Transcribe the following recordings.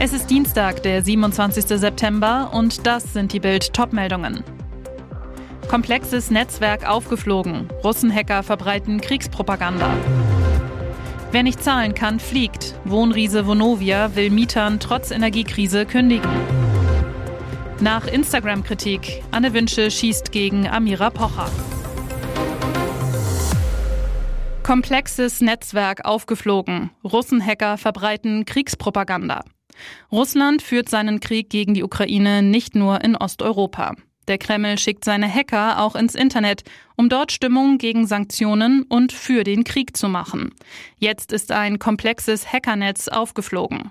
Es ist Dienstag, der 27. September und das sind die Bild Topmeldungen. Komplexes Netzwerk aufgeflogen. Russenhacker verbreiten Kriegspropaganda. Wer nicht zahlen kann, fliegt. Wohnriese Vonovia will Mietern trotz Energiekrise kündigen. Nach Instagram-Kritik. Anne Wünsche schießt gegen Amira Pocher. Komplexes Netzwerk aufgeflogen. Russenhacker verbreiten Kriegspropaganda. Russland führt seinen Krieg gegen die Ukraine nicht nur in Osteuropa. Der Kreml schickt seine Hacker auch ins Internet, um dort Stimmung gegen Sanktionen und für den Krieg zu machen. Jetzt ist ein komplexes Hackernetz aufgeflogen.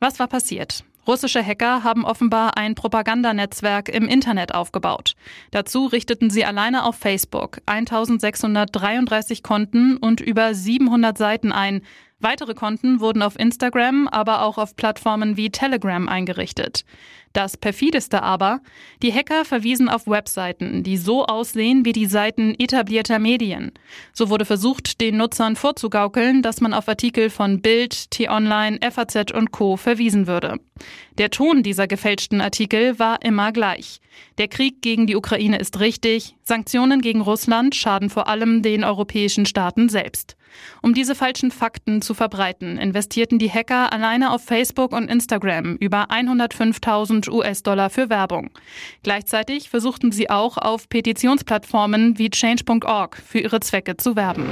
Was war passiert? Russische Hacker haben offenbar ein Propagandanetzwerk im Internet aufgebaut. Dazu richteten sie alleine auf Facebook 1633 Konten und über 700 Seiten ein, Weitere Konten wurden auf Instagram, aber auch auf Plattformen wie Telegram eingerichtet. Das perfideste aber, die Hacker verwiesen auf Webseiten, die so aussehen wie die Seiten etablierter Medien. So wurde versucht, den Nutzern vorzugaukeln, dass man auf Artikel von Bild, T-Online, FAZ und Co. verwiesen würde. Der Ton dieser gefälschten Artikel war immer gleich. Der Krieg gegen die Ukraine ist richtig, Sanktionen gegen Russland schaden vor allem den europäischen Staaten selbst. Um diese falschen Fakten zu verbreiten, investierten die Hacker alleine auf Facebook und Instagram über 105.000 US-Dollar für Werbung. Gleichzeitig versuchten sie auch auf Petitionsplattformen wie change.org für ihre Zwecke zu werben.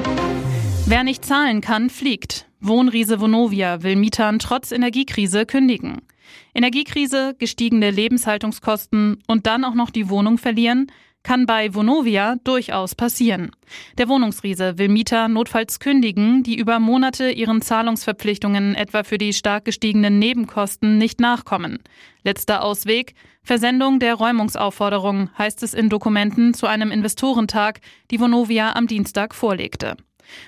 Wer nicht zahlen kann, fliegt. Wohnriese Vonovia will Mietern trotz Energiekrise kündigen. Energiekrise, gestiegene Lebenshaltungskosten und dann auch noch die Wohnung verlieren, kann bei Vonovia durchaus passieren. Der Wohnungsriese will Mieter notfalls kündigen, die über Monate ihren Zahlungsverpflichtungen etwa für die stark gestiegenen Nebenkosten nicht nachkommen. Letzter Ausweg Versendung der Räumungsaufforderung heißt es in Dokumenten zu einem Investorentag, die Vonovia am Dienstag vorlegte.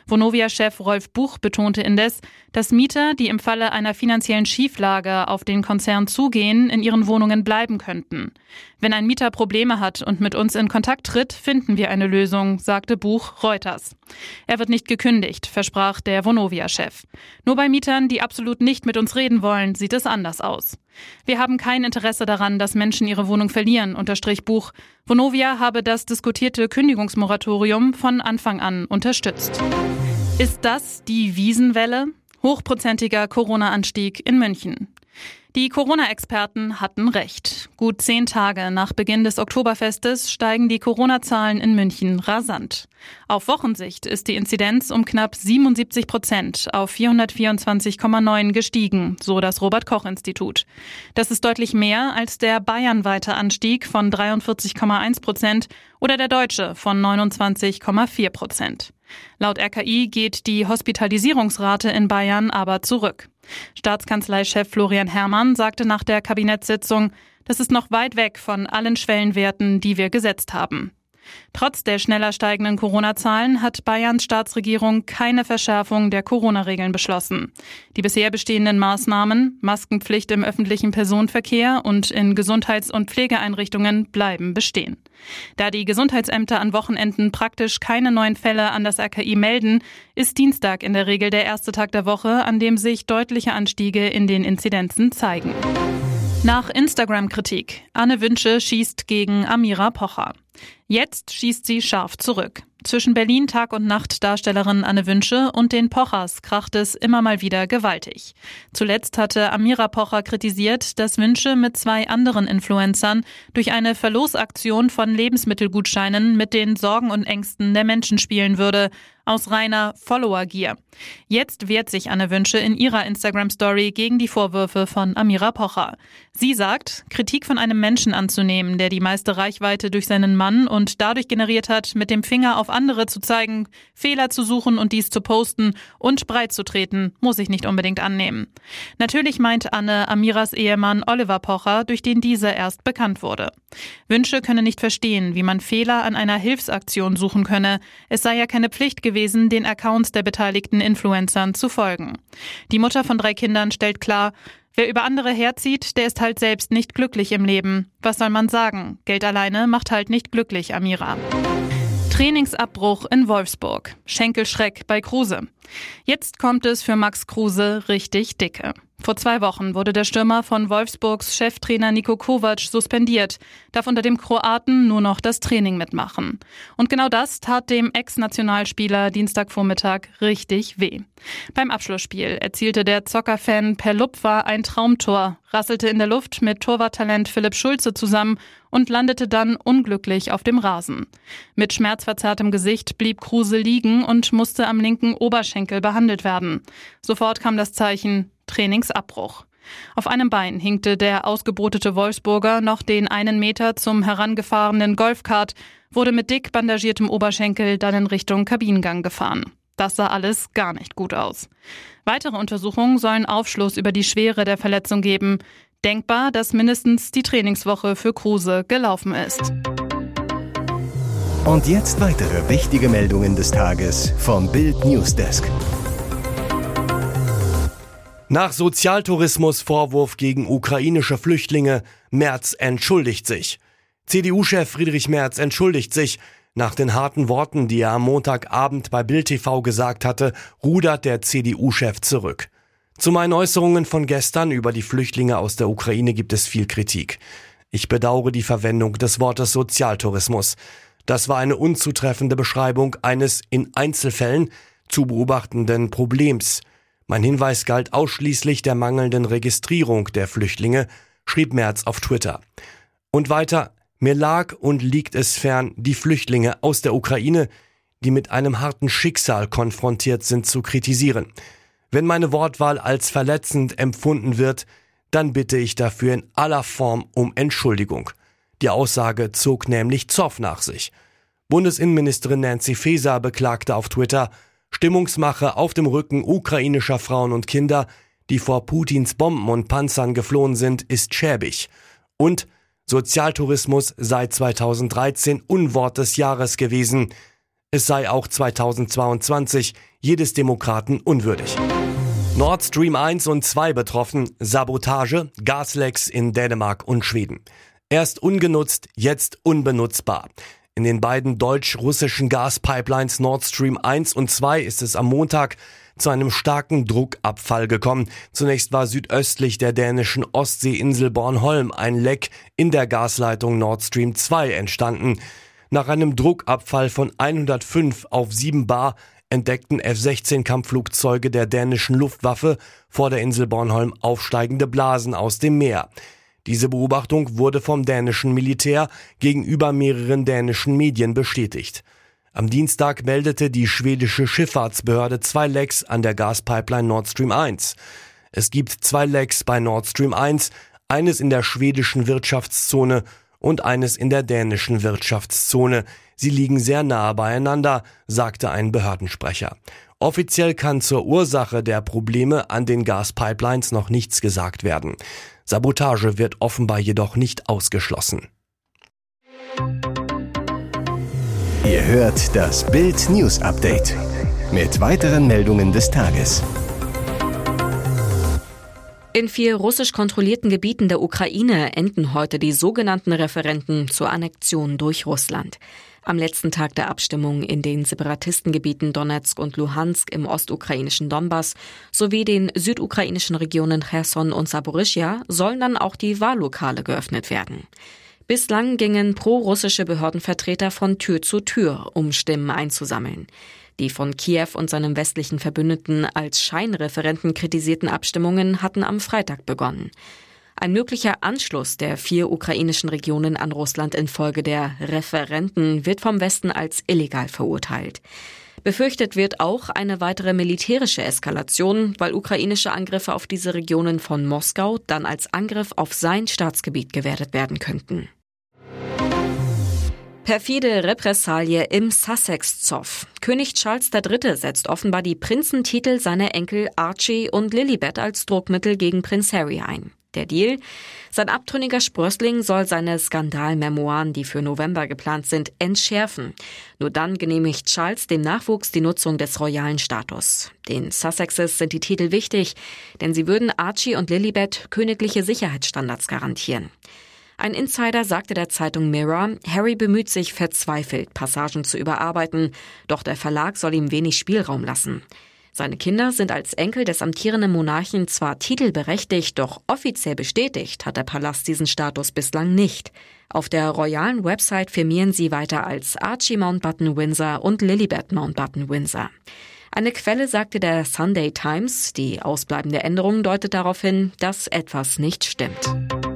Vonovia-Chef Rolf Buch betonte indes, dass Mieter, die im Falle einer finanziellen Schieflage auf den Konzern zugehen, in ihren Wohnungen bleiben könnten. Wenn ein Mieter Probleme hat und mit uns in Kontakt tritt, finden wir eine Lösung, sagte Buch Reuters. Er wird nicht gekündigt, versprach der Vonovia-Chef. Nur bei Mietern, die absolut nicht mit uns reden wollen, sieht es anders aus. Wir haben kein Interesse daran, dass Menschen ihre Wohnung verlieren, unterstrich Buch. Vonovia habe das diskutierte Kündigungsmoratorium von Anfang an unterstützt. Ist das die Wiesenwelle? Hochprozentiger Corona-Anstieg in München. Die Corona-Experten hatten recht. Gut zehn Tage nach Beginn des Oktoberfestes steigen die Corona-Zahlen in München rasant. Auf Wochensicht ist die Inzidenz um knapp 77 Prozent auf 424,9 gestiegen, so das Robert-Koch-Institut. Das ist deutlich mehr als der bayernweite Anstieg von 43,1 Prozent oder der deutsche von 29,4 Prozent. Laut RKI geht die Hospitalisierungsrate in Bayern aber zurück. Staatskanzleichef Florian Herrmann sagte nach der Kabinettssitzung, das ist noch weit weg von allen Schwellenwerten, die wir gesetzt haben. Trotz der schneller steigenden Corona-Zahlen hat Bayerns Staatsregierung keine Verschärfung der Corona-Regeln beschlossen. Die bisher bestehenden Maßnahmen, Maskenpflicht im öffentlichen Personenverkehr und in Gesundheits- und Pflegeeinrichtungen bleiben bestehen. Da die Gesundheitsämter an Wochenenden praktisch keine neuen Fälle an das RKI melden, ist Dienstag in der Regel der erste Tag der Woche, an dem sich deutliche Anstiege in den Inzidenzen zeigen. Nach Instagram-Kritik. Anne Wünsche schießt gegen Amira Pocher. Jetzt schießt sie scharf zurück. Zwischen Berlin Tag und Nacht Darstellerin Anne Wünsche und den Pochers kracht es immer mal wieder gewaltig. Zuletzt hatte Amira Pocher kritisiert, dass Wünsche mit zwei anderen Influencern durch eine Verlosaktion von Lebensmittelgutscheinen mit den Sorgen und Ängsten der Menschen spielen würde. Aus reiner Follower-Gier. Jetzt wehrt sich Anne Wünsche in ihrer Instagram-Story gegen die Vorwürfe von Amira Pocher. Sie sagt, Kritik von einem Menschen anzunehmen, der die meiste Reichweite durch seinen Mann und dadurch generiert hat, mit dem Finger auf andere zu zeigen, Fehler zu suchen und dies zu posten und breit zu treten, muss ich nicht unbedingt annehmen. Natürlich meint Anne Amiras Ehemann Oliver Pocher, durch den dieser erst bekannt wurde. Wünsche könne nicht verstehen, wie man Fehler an einer Hilfsaktion suchen könne. Es sei ja keine Pflicht gewesen, den Accounts der beteiligten Influencern zu folgen. Die Mutter von drei Kindern stellt klar, Wer über andere herzieht, der ist halt selbst nicht glücklich im Leben. Was soll man sagen? Geld alleine macht halt nicht glücklich, Amira. Trainingsabbruch in Wolfsburg. Schenkelschreck bei Kruse. Jetzt kommt es für Max Kruse richtig dicke. Vor zwei Wochen wurde der Stürmer von Wolfsburgs Cheftrainer Niko Kovac suspendiert, darf unter dem Kroaten nur noch das Training mitmachen. Und genau das tat dem Ex-Nationalspieler Dienstagvormittag richtig weh. Beim Abschlussspiel erzielte der Zockerfan Per Lupfer ein Traumtor, rasselte in der Luft mit Torwarttalent Philipp Schulze zusammen und landete dann unglücklich auf dem Rasen. Mit schmerzverzerrtem Gesicht blieb Kruse liegen und musste am linken Oberschenkel behandelt werden. Sofort kam das Zeichen Trainingsabbruch. Auf einem Bein hinkte der ausgebrotete Wolfsburger noch den einen Meter zum herangefahrenen Golfkart, wurde mit dick bandagiertem Oberschenkel dann in Richtung Kabinengang gefahren. Das sah alles gar nicht gut aus. Weitere Untersuchungen sollen Aufschluss über die Schwere der Verletzung geben. Denkbar, dass mindestens die Trainingswoche für Kruse gelaufen ist. Und jetzt weitere wichtige Meldungen des Tages vom Bild Newsdesk. Nach Sozialtourismus-Vorwurf gegen ukrainische Flüchtlinge, Merz entschuldigt sich. CDU-Chef Friedrich Merz entschuldigt sich. Nach den harten Worten, die er am Montagabend bei Bild TV gesagt hatte, rudert der CDU-Chef zurück. Zu meinen Äußerungen von gestern über die Flüchtlinge aus der Ukraine gibt es viel Kritik. Ich bedauere die Verwendung des Wortes Sozialtourismus. Das war eine unzutreffende Beschreibung eines in Einzelfällen zu beobachtenden Problems. Mein Hinweis galt ausschließlich der mangelnden Registrierung der Flüchtlinge, schrieb Merz auf Twitter. Und weiter, mir lag und liegt es fern, die Flüchtlinge aus der Ukraine, die mit einem harten Schicksal konfrontiert sind, zu kritisieren. Wenn meine Wortwahl als verletzend empfunden wird, dann bitte ich dafür in aller Form um Entschuldigung. Die Aussage zog nämlich Zoff nach sich. Bundesinnenministerin Nancy Faeser beklagte auf Twitter, Stimmungsmache auf dem Rücken ukrainischer Frauen und Kinder, die vor Putins Bomben und Panzern geflohen sind, ist schäbig. Und Sozialtourismus sei 2013 Unwort des Jahres gewesen. Es sei auch 2022 jedes Demokraten unwürdig. Nord Stream 1 und 2 betroffen, Sabotage, Gaslecks in Dänemark und Schweden. Erst ungenutzt, jetzt unbenutzbar. In den beiden deutsch-russischen Gaspipelines Nord Stream 1 und 2 ist es am Montag zu einem starken Druckabfall gekommen. Zunächst war südöstlich der dänischen Ostseeinsel Bornholm ein Leck in der Gasleitung Nord Stream 2 entstanden. Nach einem Druckabfall von 105 auf 7 Bar entdeckten F-16 Kampfflugzeuge der dänischen Luftwaffe vor der Insel Bornholm aufsteigende Blasen aus dem Meer. Diese Beobachtung wurde vom dänischen Militär gegenüber mehreren dänischen Medien bestätigt. Am Dienstag meldete die schwedische Schifffahrtsbehörde zwei Lecks an der Gaspipeline Nord Stream 1. Es gibt zwei Lecks bei Nord Stream 1, eines in der schwedischen Wirtschaftszone und eines in der dänischen Wirtschaftszone. Sie liegen sehr nahe beieinander, sagte ein Behördensprecher. Offiziell kann zur Ursache der Probleme an den Gaspipelines noch nichts gesagt werden. Sabotage wird offenbar jedoch nicht ausgeschlossen. Ihr hört das Bild News Update mit weiteren Meldungen des Tages. In vier russisch kontrollierten Gebieten der Ukraine enden heute die sogenannten Referenten zur Annexion durch Russland. Am letzten Tag der Abstimmung in den Separatistengebieten Donetsk und Luhansk im ostukrainischen Donbass sowie den südukrainischen Regionen Cherson und Saporischia sollen dann auch die Wahllokale geöffnet werden. Bislang gingen pro-russische Behördenvertreter von Tür zu Tür, um Stimmen einzusammeln. Die von Kiew und seinem westlichen Verbündeten als Scheinreferenten kritisierten Abstimmungen hatten am Freitag begonnen. Ein möglicher Anschluss der vier ukrainischen Regionen an Russland infolge der Referenten wird vom Westen als illegal verurteilt. Befürchtet wird auch eine weitere militärische Eskalation, weil ukrainische Angriffe auf diese Regionen von Moskau dann als Angriff auf sein Staatsgebiet gewertet werden könnten. Perfide Repressalie im Sussex-Zoff. König Charles III. setzt offenbar die Prinzentitel seiner Enkel Archie und Lilibet als Druckmittel gegen Prinz Harry ein. Der Deal? Sein abtrünniger Sprössling soll seine Skandalmemoiren, die für November geplant sind, entschärfen. Nur dann genehmigt Charles dem Nachwuchs die Nutzung des royalen Status. Den Sussexes sind die Titel wichtig, denn sie würden Archie und Lilibet königliche Sicherheitsstandards garantieren. Ein Insider sagte der Zeitung Mirror, Harry bemüht sich verzweifelt, Passagen zu überarbeiten, doch der Verlag soll ihm wenig Spielraum lassen. Seine Kinder sind als Enkel des amtierenden Monarchen zwar titelberechtigt, doch offiziell bestätigt hat der Palast diesen Status bislang nicht. Auf der royalen Website firmieren sie weiter als Archie Mountbatten Windsor und Lilibet Mountbatten Windsor. Eine Quelle sagte der Sunday Times, die ausbleibende Änderung deutet darauf hin, dass etwas nicht stimmt.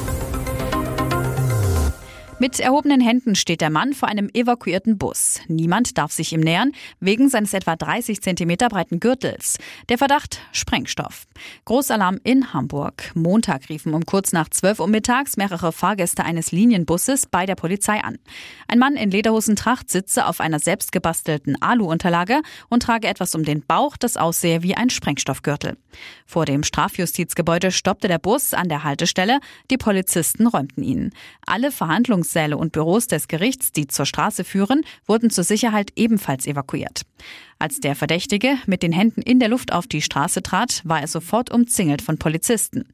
Mit erhobenen Händen steht der Mann vor einem evakuierten Bus. Niemand darf sich ihm nähern, wegen seines etwa 30 Zentimeter breiten Gürtels. Der Verdacht Sprengstoff. Großalarm in Hamburg. Montag riefen um kurz nach 12 Uhr mittags mehrere Fahrgäste eines Linienbusses bei der Polizei an. Ein Mann in Lederhosentracht sitze auf einer selbstgebastelten Alu-Unterlage und trage etwas um den Bauch, das aussehe wie ein Sprengstoffgürtel. Vor dem Strafjustizgebäude stoppte der Bus an der Haltestelle. Die Polizisten räumten ihn. Alle Verhandlungs Verhandlungssäle und Büros des Gerichts, die zur Straße führen, wurden zur Sicherheit ebenfalls evakuiert. Als der Verdächtige mit den Händen in der Luft auf die Straße trat, war er sofort umzingelt von Polizisten.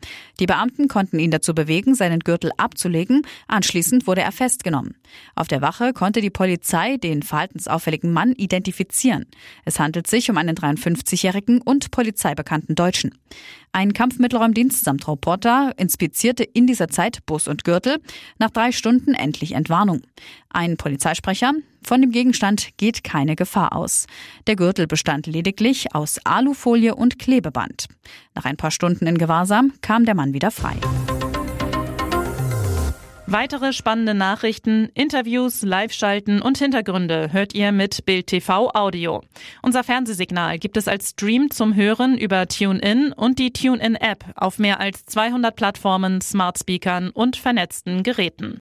Die Beamten konnten ihn dazu bewegen, seinen Gürtel abzulegen. Anschließend wurde er festgenommen. Auf der Wache konnte die Polizei den verhaltensauffälligen Mann identifizieren. Es handelt sich um einen 53-jährigen und polizeibekannten Deutschen. Ein Kampfmittelräumdienst samt Reporter inspizierte in dieser Zeit Bus und Gürtel. Nach drei Stunden endlich Entwarnung. Ein Polizeisprecher, von dem Gegenstand geht keine Gefahr aus. Der Gürtel bestand lediglich aus Alufolie und Klebeband. Nach ein paar Stunden in Gewahrsam kam der Mann wieder frei. Weitere spannende Nachrichten, Interviews, Live-Schalten und Hintergründe hört ihr mit Bild TV Audio. Unser Fernsehsignal gibt es als Stream zum Hören über TuneIn und die TuneIn-App auf mehr als 200 Plattformen, Smart Speakern und vernetzten Geräten.